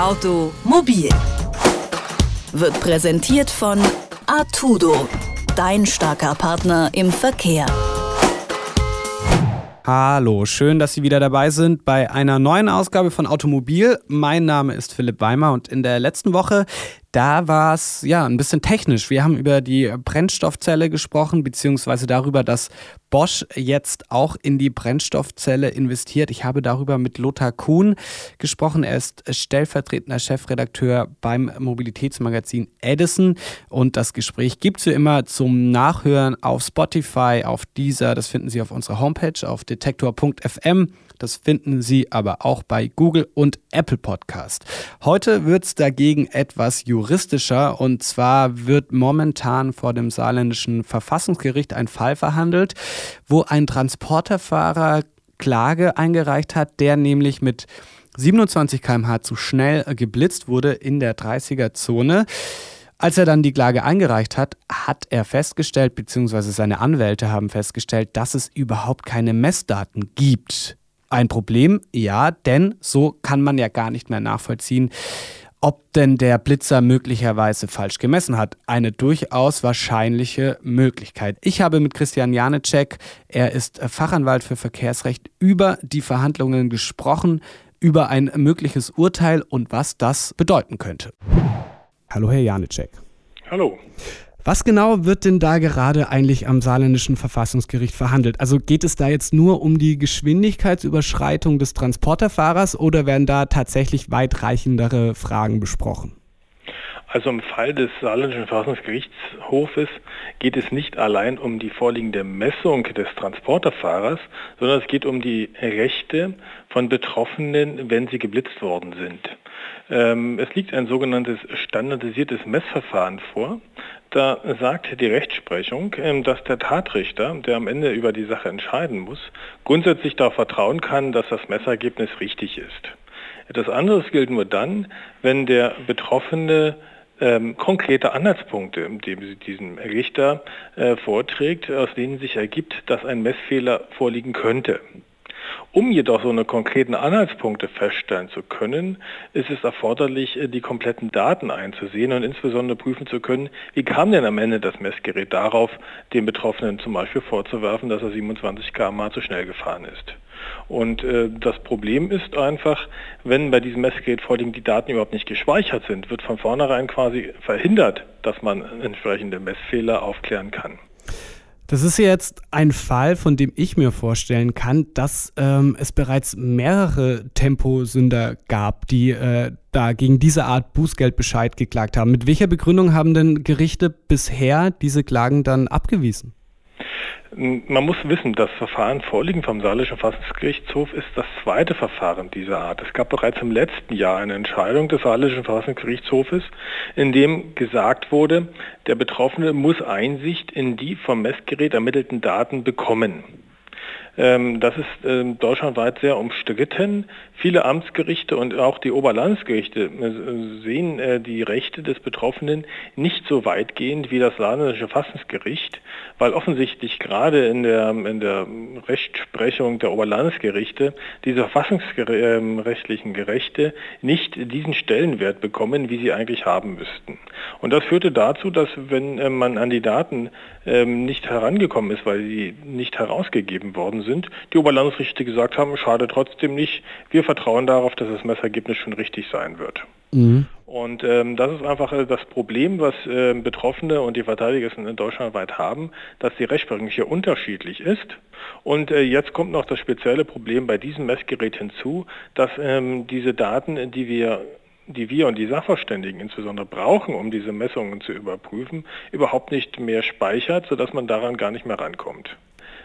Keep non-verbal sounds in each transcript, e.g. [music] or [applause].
Automobil wird präsentiert von Artudo, dein starker Partner im Verkehr. Hallo, schön, dass Sie wieder dabei sind bei einer neuen Ausgabe von Automobil. Mein Name ist Philipp Weimer und in der letzten Woche da war es ja ein bisschen technisch. Wir haben über die Brennstoffzelle gesprochen, beziehungsweise darüber, dass Bosch jetzt auch in die Brennstoffzelle investiert. Ich habe darüber mit Lothar Kuhn gesprochen. Er ist stellvertretender Chefredakteur beim Mobilitätsmagazin Edison. Und das Gespräch gibt es wie immer zum Nachhören auf Spotify, auf Deezer. Das finden Sie auf unserer Homepage auf detektor.fm. Das finden Sie aber auch bei Google und Apple Podcast. Heute wird es dagegen etwas juristischer und zwar wird momentan vor dem saarländischen Verfassungsgericht ein Fall verhandelt, wo ein Transporterfahrer Klage eingereicht hat, der nämlich mit 27 km/h zu schnell geblitzt wurde in der 30er-Zone. Als er dann die Klage eingereicht hat, hat er festgestellt, beziehungsweise seine Anwälte haben festgestellt, dass es überhaupt keine Messdaten gibt. Ein Problem, ja, denn so kann man ja gar nicht mehr nachvollziehen, ob denn der Blitzer möglicherweise falsch gemessen hat. Eine durchaus wahrscheinliche Möglichkeit. Ich habe mit Christian Janecek, er ist Fachanwalt für Verkehrsrecht, über die Verhandlungen gesprochen, über ein mögliches Urteil und was das bedeuten könnte. Hallo, Herr Janecek. Hallo. Was genau wird denn da gerade eigentlich am saarländischen Verfassungsgericht verhandelt? Also geht es da jetzt nur um die Geschwindigkeitsüberschreitung des Transporterfahrers oder werden da tatsächlich weitreichendere Fragen besprochen? Also im Fall des saarländischen Verfassungsgerichtshofes geht es nicht allein um die vorliegende Messung des Transporterfahrers, sondern es geht um die Rechte von Betroffenen, wenn sie geblitzt worden sind. Ähm, es liegt ein sogenanntes standardisiertes Messverfahren vor. Da sagt die Rechtsprechung, ähm, dass der Tatrichter, der am Ende über die Sache entscheiden muss, grundsätzlich darauf vertrauen kann, dass das Messergebnis richtig ist. Etwas anderes gilt nur dann, wenn der Betroffene ähm, konkrete Anhaltspunkte, die diesen Richter äh, vorträgt, aus denen sich ergibt, dass ein Messfehler vorliegen könnte. Um jedoch so eine konkreten Anhaltspunkte feststellen zu können, ist es erforderlich, äh, die kompletten Daten einzusehen und insbesondere prüfen zu können, wie kam denn am Ende das Messgerät darauf, dem Betroffenen zum Beispiel vorzuwerfen, dass er 27 km/h zu schnell gefahren ist. Und äh, das Problem ist einfach, wenn bei diesem Messgerät vorliegen die Daten überhaupt nicht gespeichert sind, wird von vornherein quasi verhindert, dass man entsprechende Messfehler aufklären kann. Das ist jetzt ein Fall, von dem ich mir vorstellen kann, dass ähm, es bereits mehrere Temposünder gab, die äh, da gegen diese Art Bußgeldbescheid geklagt haben. Mit welcher Begründung haben denn Gerichte bisher diese Klagen dann abgewiesen? Man muss wissen, das Verfahren vorliegen vom Saarländischen Verfassungsgerichtshof ist das zweite Verfahren dieser Art. Es gab bereits im letzten Jahr eine Entscheidung des Saarländischen Verfassungsgerichtshofes, in dem gesagt wurde, der Betroffene muss Einsicht in die vom Messgerät ermittelten Daten bekommen. Ähm, das ist ähm, deutschlandweit sehr umstritten. Viele Amtsgerichte und auch die Oberlandesgerichte äh, sehen äh, die Rechte des Betroffenen nicht so weitgehend wie das saarländische Verfassungsgericht, weil offensichtlich gerade in der, in der Rechtsprechung der Oberlandesgerichte diese verfassungsrechtlichen Gerechte nicht diesen Stellenwert bekommen, wie sie eigentlich haben müssten. Und das führte dazu, dass wenn äh, man an die Daten nicht herangekommen ist, weil sie nicht herausgegeben worden sind, sind, die Oberlandesrichter gesagt haben, schade trotzdem nicht, wir vertrauen darauf, dass das Messergebnis schon richtig sein wird. Mhm. Und ähm, das ist einfach äh, das Problem, was äh, Betroffene und die Verteidiger in Deutschland weit haben, dass die Rechtsprechung hier unterschiedlich ist. Und äh, jetzt kommt noch das spezielle Problem bei diesem Messgerät hinzu, dass ähm, diese Daten, die wir die wir und die Sachverständigen insbesondere brauchen, um diese Messungen zu überprüfen, überhaupt nicht mehr speichert, sodass man daran gar nicht mehr rankommt.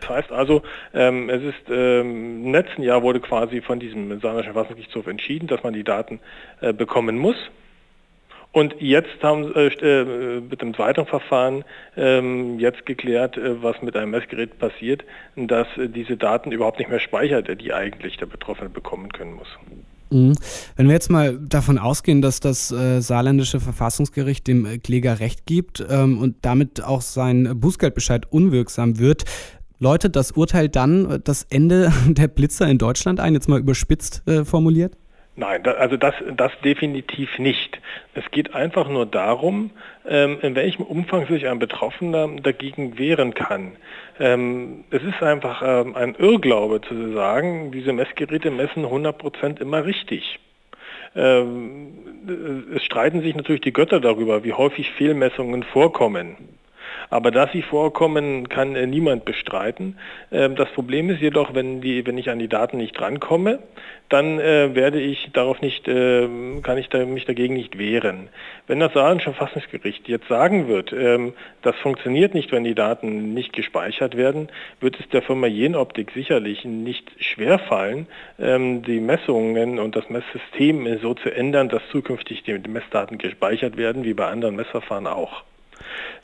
Das heißt also, ähm, es ist ähm, im letzten Jahr wurde quasi von diesem Saarländischen Verfassungsgerichtshof entschieden, dass man die Daten äh, bekommen muss. Und jetzt haben äh, äh, mit dem zweiten Verfahren ähm, jetzt geklärt, äh, was mit einem Messgerät passiert, dass äh, diese Daten überhaupt nicht mehr speichert, die eigentlich der Betroffene bekommen können muss. Mhm. Wenn wir jetzt mal davon ausgehen, dass das äh, saarländische Verfassungsgericht dem Kläger Recht gibt ähm, und damit auch sein Bußgeldbescheid unwirksam wird, läutet das Urteil dann das Ende [laughs] der Blitzer in Deutschland ein, jetzt mal überspitzt äh, formuliert? Nein, also das, das definitiv nicht. Es geht einfach nur darum, ähm, in welchem Umfang sich ein Betroffener dagegen wehren kann. Ähm, es ist einfach ähm, ein Irrglaube zu sagen, diese Messgeräte messen 100% immer richtig. Es streiten sich natürlich die Götter darüber, wie häufig Fehlmessungen vorkommen. Aber dass sie vorkommen, kann äh, niemand bestreiten. Ähm, das Problem ist jedoch, wenn, die, wenn ich an die Daten nicht rankomme, dann äh, werde ich darauf nicht, äh, kann ich mich dagegen nicht wehren. Wenn das Saarländische Verfassungsgericht jetzt sagen wird, ähm, das funktioniert nicht, wenn die Daten nicht gespeichert werden, wird es der Firma Jenoptik sicherlich nicht schwerfallen, ähm, die Messungen und das Messsystem so zu ändern, dass zukünftig die Messdaten gespeichert werden, wie bei anderen Messverfahren auch.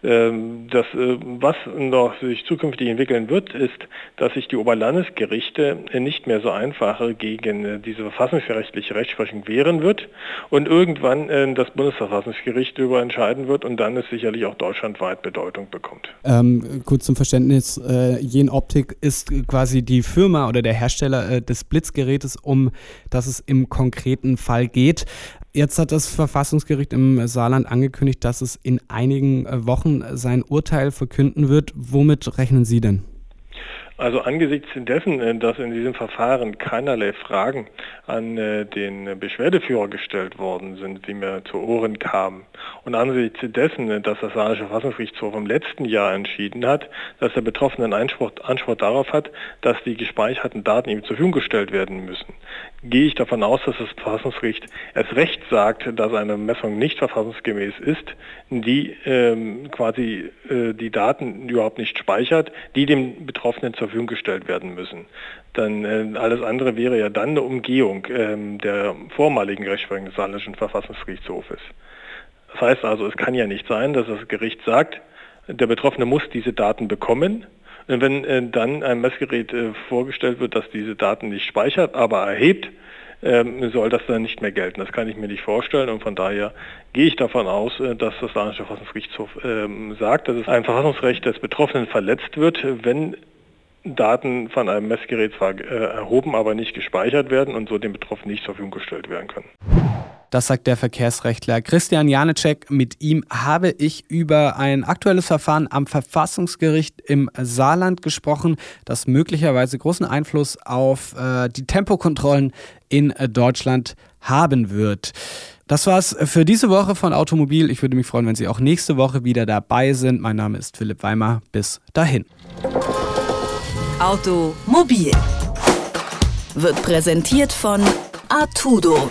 Ähm, das, äh, was noch sich zukünftig entwickeln wird, ist, dass sich die Oberlandesgerichte nicht mehr so einfach gegen äh, diese verfassungsrechtliche Rechtsprechung wehren wird und irgendwann äh, das Bundesverfassungsgericht darüber entscheiden wird und dann es sicherlich auch deutschlandweit Bedeutung bekommt. Ähm, kurz zum Verständnis, äh, Jen Optik ist quasi die Firma oder der Hersteller äh, des Blitzgerätes, um das es im konkreten Fall geht. Jetzt hat das Verfassungsgericht im Saarland angekündigt, dass es in einigen äh, Wochen sein Urteil verkünden wird. Womit rechnen Sie denn? Also angesichts dessen, äh, dass in diesem Verfahren keinerlei Fragen an äh, den Beschwerdeführer gestellt worden sind, wie mir zu Ohren kam, und angesichts dessen, dass das Saarländische Verfassungsgerichtshof im letzten Jahr entschieden hat, dass der Betroffene einen Anspruch, Anspruch darauf hat, dass die gespeicherten Daten ihm zur Verfügung gestellt werden müssen, gehe ich davon aus, dass das Verfassungsgericht erst recht sagt, dass eine Messung nicht verfassungsgemäß ist, die ähm, quasi äh, die Daten überhaupt nicht speichert, die dem Betroffenen zur Verfügung gestellt werden müssen. Dann äh, alles andere wäre ja dann eine Umgehung ähm, der vormaligen Rechtsprechung des Saarländischen Verfassungsgerichtshofes. Das heißt also, es kann ja nicht sein, dass das Gericht sagt, der Betroffene muss diese Daten bekommen. Und wenn äh, dann ein Messgerät äh, vorgestellt wird, das diese Daten nicht speichert, aber erhebt, ähm, soll das dann nicht mehr gelten. Das kann ich mir nicht vorstellen und von daher gehe ich davon aus, äh, dass das Saarländische Verfassungsgerichtshof ähm, sagt, dass es ein Verfassungsrecht des Betroffenen verletzt wird, wenn Daten von einem Messgerät zwar äh, erhoben, aber nicht gespeichert werden und so dem Betroffenen nicht zur Verfügung gestellt werden können. Das sagt der Verkehrsrechtler Christian Janecek. Mit ihm habe ich über ein aktuelles Verfahren am Verfassungsgericht im Saarland gesprochen, das möglicherweise großen Einfluss auf äh, die Tempokontrollen in äh, Deutschland haben wird. Das war's für diese Woche von Automobil. Ich würde mich freuen, wenn Sie auch nächste Woche wieder dabei sind. Mein Name ist Philipp Weimer. Bis dahin. Automobil wird präsentiert von Artudo,